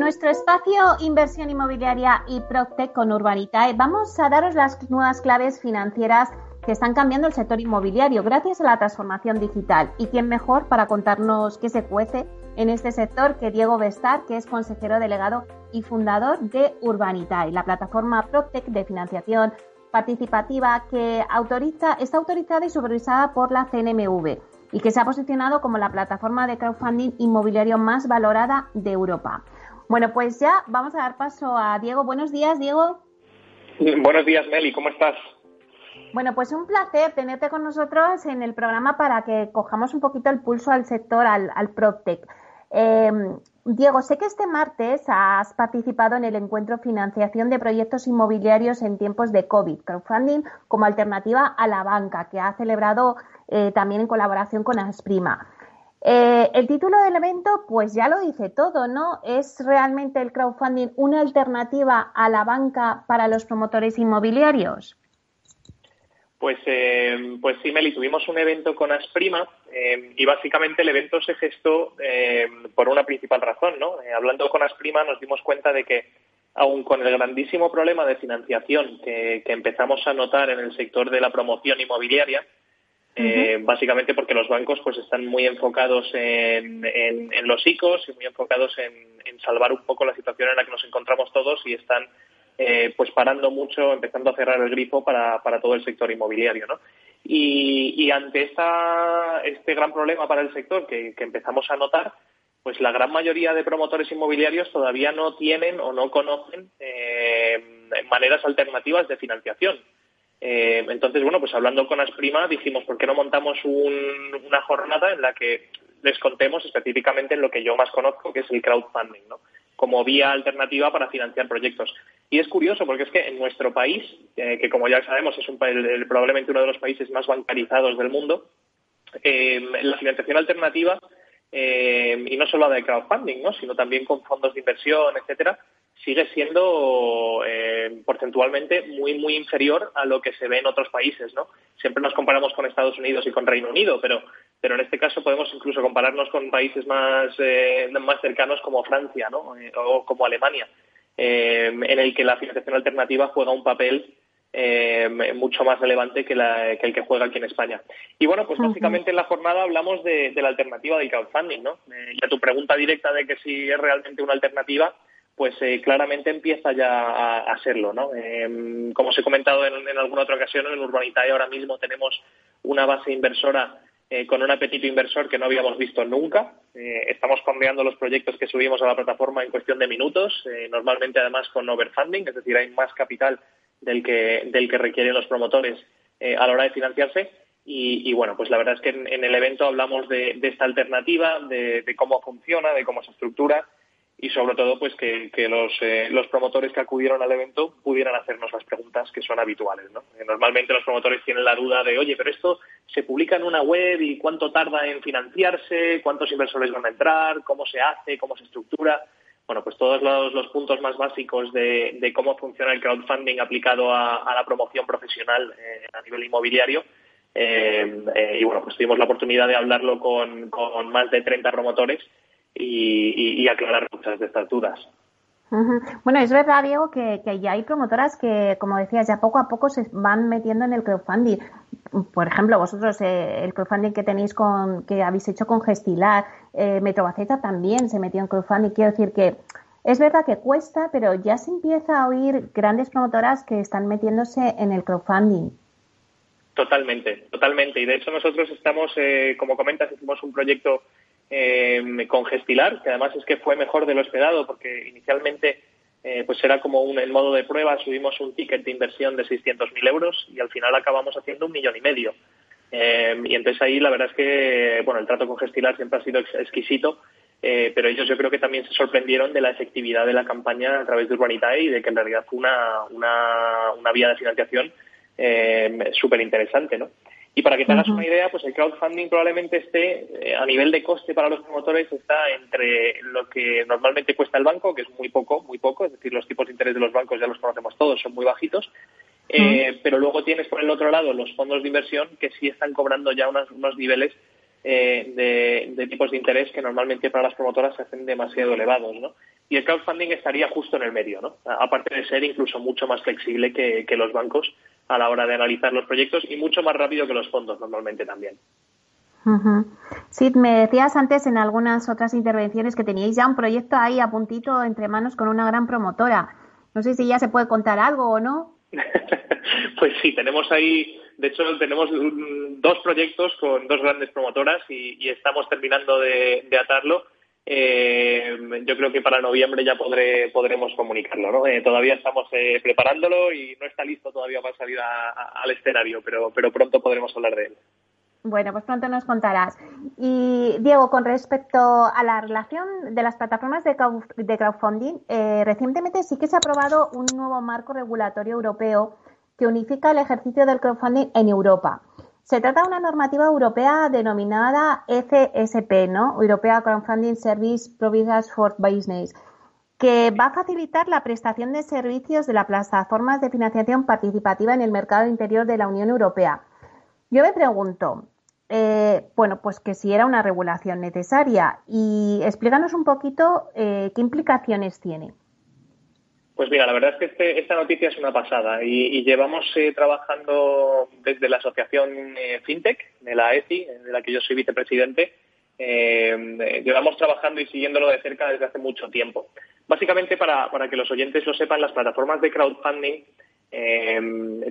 Nuestro espacio Inversión Inmobiliaria y PropTech con Urbanitae vamos a daros las nuevas claves financieras que están cambiando el sector inmobiliario gracias a la transformación digital. ¿Y quién mejor para contarnos qué se cuece en este sector que Diego Bestar, que es consejero delegado y fundador de Urbanitae, la plataforma PropTech de financiación participativa que autoriza, está autorizada y supervisada por la CNMV y que se ha posicionado como la plataforma de crowdfunding inmobiliario más valorada de Europa. Bueno, pues ya vamos a dar paso a Diego. Buenos días, Diego. Buenos días, Meli. ¿Cómo estás? Bueno, pues un placer tenerte con nosotros en el programa para que cojamos un poquito el pulso al sector, al, al PropTech. Eh, Diego, sé que este martes has participado en el encuentro Financiación de Proyectos Inmobiliarios en tiempos de COVID, crowdfunding como alternativa a la banca, que ha celebrado eh, también en colaboración con Asprima. Eh, el título del evento, pues ya lo dice todo, ¿no? ¿Es realmente el crowdfunding una alternativa a la banca para los promotores inmobiliarios? Pues, eh, pues sí, Meli, tuvimos un evento con Asprima eh, y básicamente el evento se gestó eh, por una principal razón, ¿no? Hablando con Asprima nos dimos cuenta de que aun con el grandísimo problema de financiación que empezamos a notar en el sector de la promoción inmobiliaria, eh, básicamente porque los bancos pues están muy enfocados en, en, los ICOs y muy enfocados en, salvar un poco la situación en la que nos encontramos todos y están eh, pues parando mucho, empezando a cerrar el grifo para, para todo el sector inmobiliario, ¿no? Y, y ante esta, este gran problema para el sector que, que empezamos a notar, pues la gran mayoría de promotores inmobiliarios todavía no tienen o no conocen eh, maneras alternativas de financiación. Eh, entonces, bueno, pues hablando con Asprima dijimos, ¿por qué no montamos un, una jornada en la que les contemos específicamente en lo que yo más conozco, que es el crowdfunding, como vía alternativa para financiar proyectos. Y es curioso porque es que en nuestro país, eh, que como ya sabemos es un, el, probablemente uno de los países más bancarizados del mundo, eh, la financiación alternativa, eh, y no solo la de crowdfunding, ¿no? sino también con fondos de inversión, etcétera, sigue siendo eh, porcentualmente muy muy inferior a lo que se ve en otros países, ¿no? Siempre nos comparamos con Estados Unidos y con Reino Unido, pero pero en este caso podemos incluso compararnos con países más eh, más cercanos como Francia, ¿no? Eh, o como Alemania, eh, en el que la financiación alternativa juega un papel eh, mucho más relevante que, la, que, el que juega aquí en España. Y bueno, pues básicamente en la jornada hablamos de, de la alternativa del crowdfunding, ¿no? Eh, y a tu pregunta directa de que si es realmente una alternativa, pues eh, claramente empieza ya a, a serlo, ¿no? Eh, como os he comentado en, en, alguna otra ocasión, en Urbanitae ahora mismo tenemos una base inversora eh, con un apetito inversor que no habíamos visto nunca. Eh, estamos fondeando los proyectos que subimos a la plataforma en cuestión de minutos, eh, normalmente además con overfunding, es decir, hay más capital del que, del que requieren los promotores a la hora de financiarse. Y, bueno, pues la verdad es que en, el evento hablamos de, esta alternativa, de, cómo funciona, de cómo se estructura y sobre todo pues que, los, eh, los, promotores que acudieron al evento pudieran hacernos las preguntas que son habituales. ¿no? Eh, normalmente los promotores tienen la duda de, oye, pero esto se publica en una web y cuánto tarda en financiarse, cuántos inversores van a entrar, cómo se hace, cómo se estructura. Bueno, pues todos los, puntos más básicos de, cómo funciona el crowdfunding aplicado a, la promoción profesional eh, a nivel inmobiliario. y bueno, pues tuvimos la oportunidad de hablarlo con, con más de 30 promotores y, aclarar muchas de estas dudas. Bueno, es verdad, Diego, que, ya hay promotoras que, como decías, ya poco a poco se van metiendo en el crowdfunding. Por ejemplo, vosotros, eh, el crowdfunding que tenéis con, que habéis hecho con Gestilar, eh, Metrobaceta también se metió en crowdfunding. Quiero decir que es verdad que cuesta, pero ya se empieza a oír grandes promotoras que están metiéndose en el crowdfunding. Totalmente, totalmente. Y de hecho nosotros estamos, eh, como comentas, hicimos un proyecto eh, con Gestilar, que además es que fue mejor de lo esperado, porque inicialmente eh, pues era como un en modo de prueba, subimos un ticket de inversión de 600.000 euros y al final acabamos haciendo un millón y medio. Eh, y entonces ahí la verdad es que bueno el trato con Gestilar siempre ha sido exquisito, eh, pero ellos yo creo que también se sorprendieron de la efectividad de la campaña a través de Urbanitae y de que en realidad fue una, una, una vía de financiación súper interesante, ¿no? Y para que te hagas una idea, pues el crowdfunding probablemente esté, eh, a nivel de coste para los promotores, está entre lo que normalmente cuesta el banco, que es muy poco, muy poco, es decir, los tipos de interés de los bancos ya los conocemos todos, son muy bajitos, eh, pero luego tienes por el otro lado los fondos de inversión que sí están cobrando ya unos, unos niveles eh, de, tipos de interés que normalmente para las promotoras se hacen demasiado elevados, ¿no? Y el crowdfunding estaría justo en el medio, ¿no? Aparte de ser incluso mucho más flexible que, que los bancos a la hora de analizar los proyectos y mucho más rápido que los fondos normalmente también. Sí, me decías antes en algunas otras intervenciones que teníais ya un proyecto ahí a puntito entre manos con una gran promotora. No sé si ya se puede contar algo o no. pues sí, tenemos ahí, de hecho tenemos dos proyectos con dos grandes promotoras y, estamos terminando de atarlo eh, yo creo que para noviembre ya podré, podremos comunicarlo. Eh, todavía estamos eh, preparándolo y no está listo todavía para salir al escenario, pero, pero pronto podremos hablar de él. Bueno, pues pronto nos contarás. Y Diego, con respecto a la relación de las plataformas de crowdfunding, eh, recientemente sí que se ha aprobado un nuevo marco regulatorio europeo que unifica el ejercicio del crowdfunding en Europa. Se trata de una normativa europea denominada FSP, ¿no? Europea Crowdfunding Service Providers for Business, que va a facilitar la prestación de servicios de las plataformas de financiación participativa en el mercado interior de la Unión Europea. Yo me pregunto, eh, bueno, pues que si era una regulación necesaria y explícanos un poquito eh, qué implicaciones tiene. Pues mira, la verdad es que este, esta noticia es una pasada y, llevamos eh, trabajando desde la asociación eh, FinTech, de la ECI, de la que yo soy vicepresidente, eh, llevamos trabajando y siguiéndolo de cerca desde hace mucho tiempo. Básicamente, para, que los oyentes lo sepan, las plataformas de crowdfunding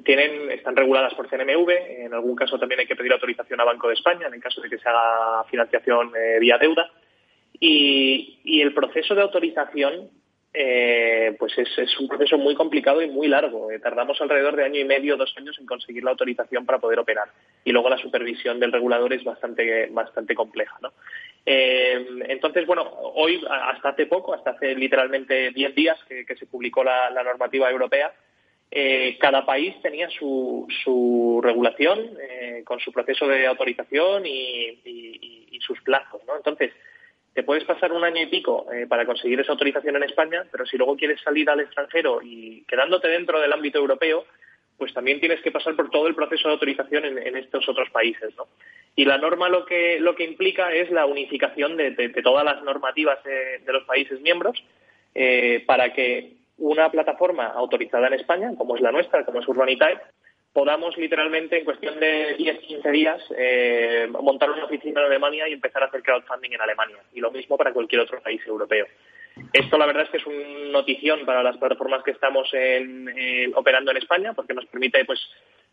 tienen, están reguladas por CNMV, en algún caso también hay que pedir autorización a Banco de España, en el caso de que se haga financiación vía deuda. y el proceso de autorización eh, pues es, un proceso muy complicado y muy largo. Eh, tardamos alrededor de año y medio, dos años en conseguir la autorización para poder operar. Y luego la supervisión del regulador es bastante, bastante compleja. ¿no? Eh, entonces, bueno, hoy, hasta hace poco, hasta hace literalmente diez días que, se publicó la, normativa europea, cada país tenía su, su regulación con su proceso de autorización y, y sus plazos. ¿no? Entonces, te puedes pasar un año y pico eh, para conseguir esa autorización en España, pero si luego quieres salir al extranjero y quedándote dentro del ámbito europeo, pues también tienes que pasar por todo el proceso de autorización en, estos otros países, ¿no? Y la norma lo que, lo que implica es la unificación de, todas las normativas de, los países miembros eh, para que una plataforma autorizada en España, como es la nuestra, como es Urbanitae, podamos literalmente en cuestión de 10-15 días eh, montar una oficina en Alemania y empezar a hacer crowdfunding en Alemania. Y lo mismo para cualquier otro país europeo. Esto la verdad es que es una notición para las plataformas que estamos operando en España porque nos permite pues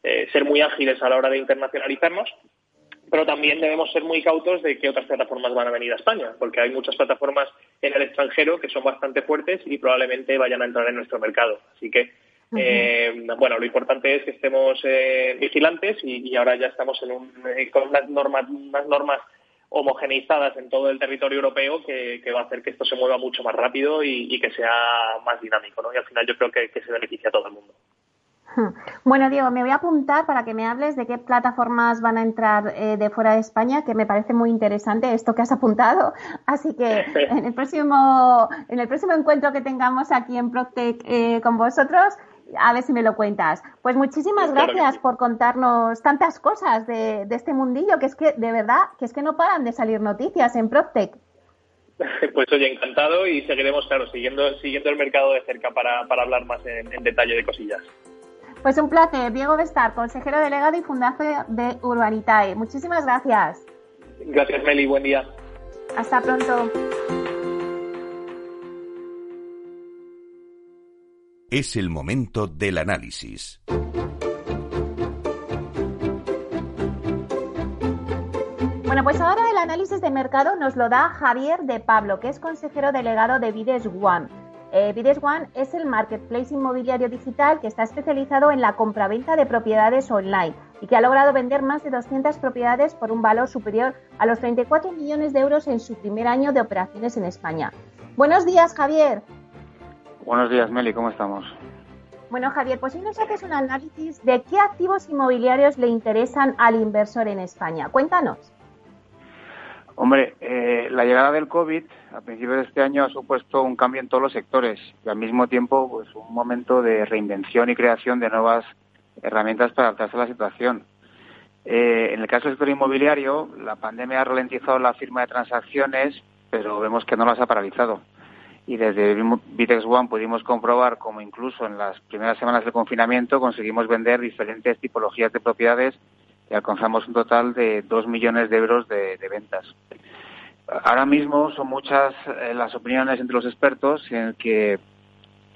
eh, ser muy ágiles a la hora de internacionalizarnos. pero también debemos ser muy cautos de qué otras plataformas van a venir a España, porque hay muchas plataformas en el extranjero que son bastante fuertes y probablemente vayan a entrar en nuestro mercado. Así que, eh, bueno, lo importante es que estemos eh, vigilantes y, ahora ya estamos en un, eh, con unas normas, unas normas homogeneizadas en todo el territorio europeo que, va a hacer que esto se mueva mucho más rápido y, que sea más dinámico, ¿no? Y al final yo creo que se beneficia a todo el mundo. Bueno, Diego, me voy a apuntar para que me hables de qué plataformas van a entrar eh, de fuera de España, que me parece muy interesante esto que has apuntado. Así que en el próximo, en el próximo encuentro que tengamos aquí en Proctec eh, con vosotros, a ver si me lo cuentas. Pues muchísimas gracias por contarnos tantas cosas de, este mundillo, que es que de verdad, que es que no paran de salir noticias en Proctec. Pues oye, encantado y seguiremos, claro, siguiendo, siguiendo el mercado de cerca para, para hablar más en detalle de cosillas. Pues un placer, Diego Bestar, consejero delegado y fundador de Urbanitae. Muchísimas gracias. Gracias, Meli. Buen día. Hasta pronto. Es el momento del análisis. Bueno, pues ahora el análisis de mercado nos lo da Javier de Pablo, que es consejero delegado de Vides One. Eh, One es el marketplace inmobiliario digital que está especializado en la compraventa de propiedades online y que ha logrado vender más de 200 propiedades por un valor superior a los 34 millones de euros en su primer año de operaciones en España. Buenos días, Javier. Buenos días, Meli, ¿cómo estamos? Bueno, Javier, pues hoy nos haces un análisis de qué activos inmobiliarios le interesan al inversor en España. Cuéntanos. Hombre, eh, la llegada del COVID a principios de este año ha supuesto un cambio en todos los sectores y al mismo tiempo pues un momento de reinvención y creación de nuevas herramientas para adaptarse a la situación. Eh, en el caso del sector inmobiliario, la pandemia ha ralentizado la firma de transacciones, pero vemos que no las ha paralizado. Y desde Vitex One pudimos comprobar cómo incluso en las primeras semanas del confinamiento conseguimos vender diferentes tipologías de propiedades y alcanzamos un total de 2 millones de euros de, ventas. Ahora mismo son muchas eh, las opiniones entre los expertos en que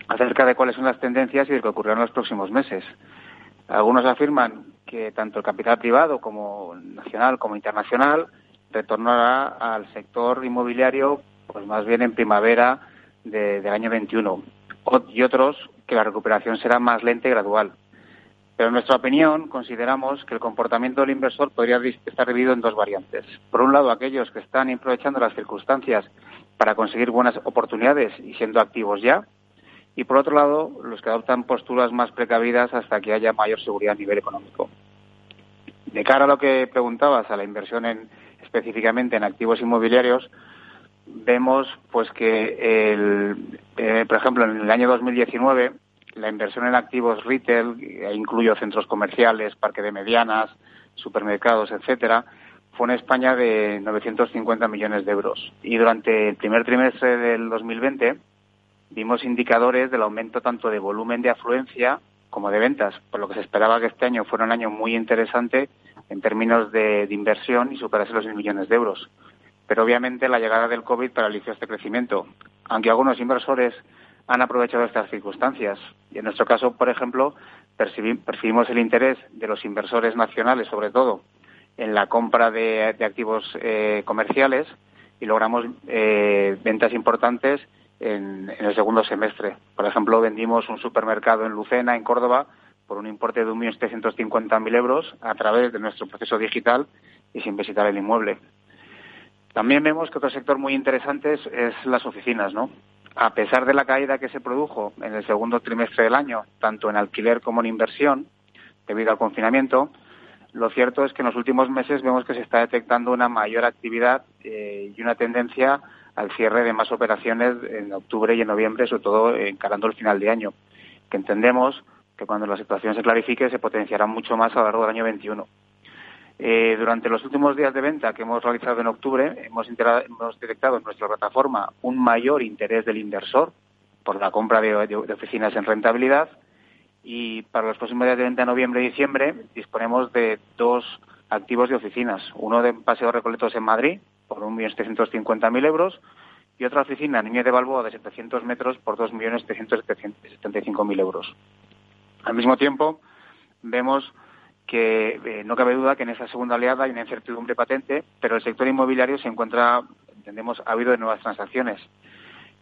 acerca de cuáles son las tendencias y de lo que ocurrirá en los próximos meses. Algunos afirman que tanto el capital privado como nacional como internacional retornará al sector inmobiliario pues más bien en primavera del año 21 y otros que la recuperación será más lenta y gradual. Pero en nuestra opinión consideramos que el comportamiento del inversor podría estar dividido en dos variantes. Por un lado, aquellos que están aprovechando las circunstancias para conseguir buenas oportunidades y siendo activos ya. Y por otro lado, los que adoptan posturas más precavidas hasta que haya mayor seguridad a nivel económico. De cara a lo que preguntabas, a la inversión en, específicamente en activos inmobiliarios, vemos pues que, el, eh, por ejemplo, en el año 2019 la inversión en activos retail, eh, incluyo centros comerciales, parque de medianas, supermercados, etcétera, fue en España de 950 millones de euros. Y durante el primer trimestre del 2020 vimos indicadores del aumento tanto de volumen de afluencia como de ventas, por lo que se esperaba que este año fuera un año muy interesante en términos de, inversión y superase los mil millones de euros. Pero obviamente la llegada del COVID paralizó este crecimiento. Aunque algunos inversores han aprovechado estas circunstancias. Y en nuestro caso, por ejemplo, percibimos el interés de los inversores nacionales, sobre todo, en la compra de, activos eh, comerciales y logramos eh, ventas importantes en, el segundo semestre. Por ejemplo, vendimos un supermercado en Lucena, en Córdoba, por un importe de 1.750.000 euros a través de nuestro proceso digital y sin visitar el inmueble. También vemos que otro sector muy interesante es las oficinas, ¿no? a pesar de la caída que se produjo en el segundo trimestre del año, tanto en alquiler como en inversión, debido al confinamiento, lo cierto es que en los últimos meses vemos que se está detectando una mayor actividad eh, y una tendencia al cierre de más operaciones en octubre y en noviembre, sobre todo encarando el final de año, que entendemos que cuando la situación se clarifique se potenciará mucho más a lo largo del año 21. Eh, durante los últimos días de venta que hemos realizado en octubre, hemos, detectado en nuestra plataforma un mayor interés del inversor por la compra de, oficinas en rentabilidad y para los próximos días de venta, noviembre y diciembre, disponemos de dos activos de oficinas. Uno de Paseo Recoletos en Madrid por 1.750.000 euros y otra oficina en Niño de Balboa de 700 metros por 2.375.000 euros. Al mismo tiempo, vemos que eh, no cabe duda que en esa segunda oleada hay una incertidumbre patente, pero el sector inmobiliario se encuentra, entendemos, ha habido de nuevas transacciones.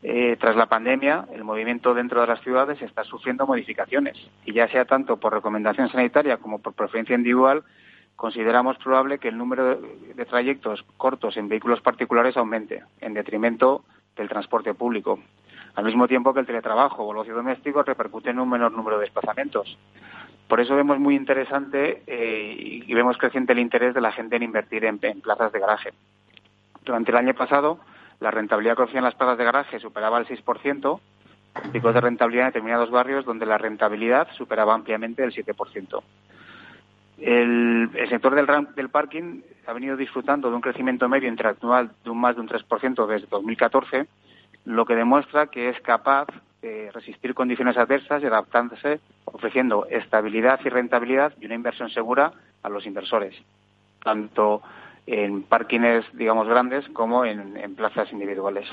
Eh, tras la pandemia, el movimiento dentro de las ciudades está sufriendo modificaciones y ya sea tanto por recomendación sanitaria como por preferencia individual, consideramos probable que el número de trayectos cortos en vehículos particulares aumente, en detrimento del transporte público, al mismo tiempo que el teletrabajo o el ocio doméstico repercute en un menor número de desplazamientos. Por eso vemos muy interesante eh, y vemos creciente el interés de la gente en invertir en plazas de garaje. Durante el año pasado, la rentabilidad que ofrecían las plazas de garaje superaba el 6%, picos de rentabilidad en determinados barrios donde la rentabilidad superaba ampliamente el 7%. El, sector del, del parking ha venido disfrutando de un crecimiento medio interanual de un más de un 3% desde 2014, lo que demuestra que es capaz de resistir condiciones adversas y adaptándose, ofreciendo estabilidad y rentabilidad y una inversión segura a los inversores, tanto en parkings, digamos, grandes como en, plazas individuales.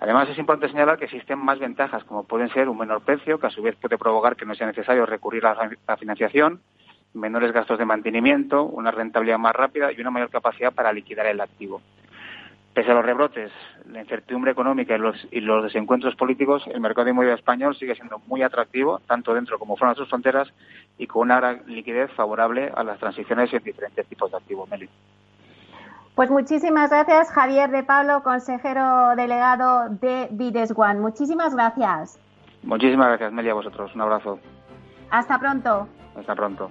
Además, es importante señalar que existen más ventajas, como pueden ser un menor precio, que a su vez puede provocar que no sea necesario recurrir a la financiación, menores gastos de mantenimiento, una rentabilidad más rápida y una mayor capacidad para liquidar el activo. Pese a los rebrotes, la incertidumbre económica y los, y los desencuentros políticos, el mercado inmobiliario español sigue siendo muy atractivo, tanto dentro como fuera de sus fronteras, y con una gran liquidez favorable a las transiciones en diferentes tipos de activos. Meli. Pues muchísimas gracias, Javier de Pablo, consejero delegado de Vides One. Muchísimas gracias. Muchísimas gracias, Meli, a vosotros. Un abrazo. Hasta pronto. Hasta pronto.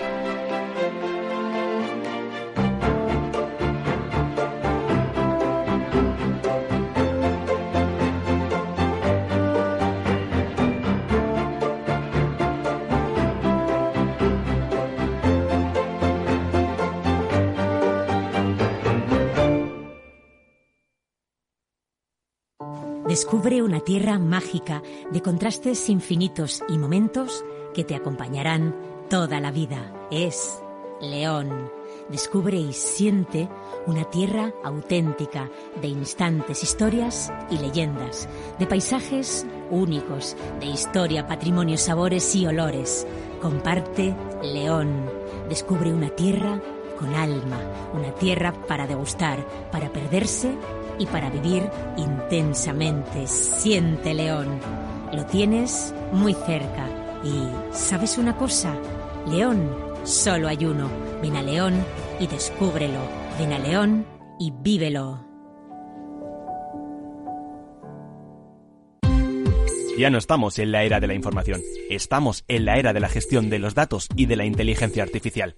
Descubre una tierra mágica de contrastes infinitos y momentos que te acompañarán toda la vida. Es León. Descubre y siente una tierra auténtica de instantes, historias y leyendas, de paisajes únicos, de historia, patrimonio, sabores y olores. Comparte León. Descubre una tierra con alma, una tierra para degustar, para perderse y para vivir intensamente. Siente León. Lo tienes muy cerca. Y ¿sabes una cosa? León, solo hay uno. Ven a León y descúbrelo. Ven a León y vívelo. Ya no estamos en la era de la información, estamos en la era de la gestión de los datos y de la inteligencia artificial.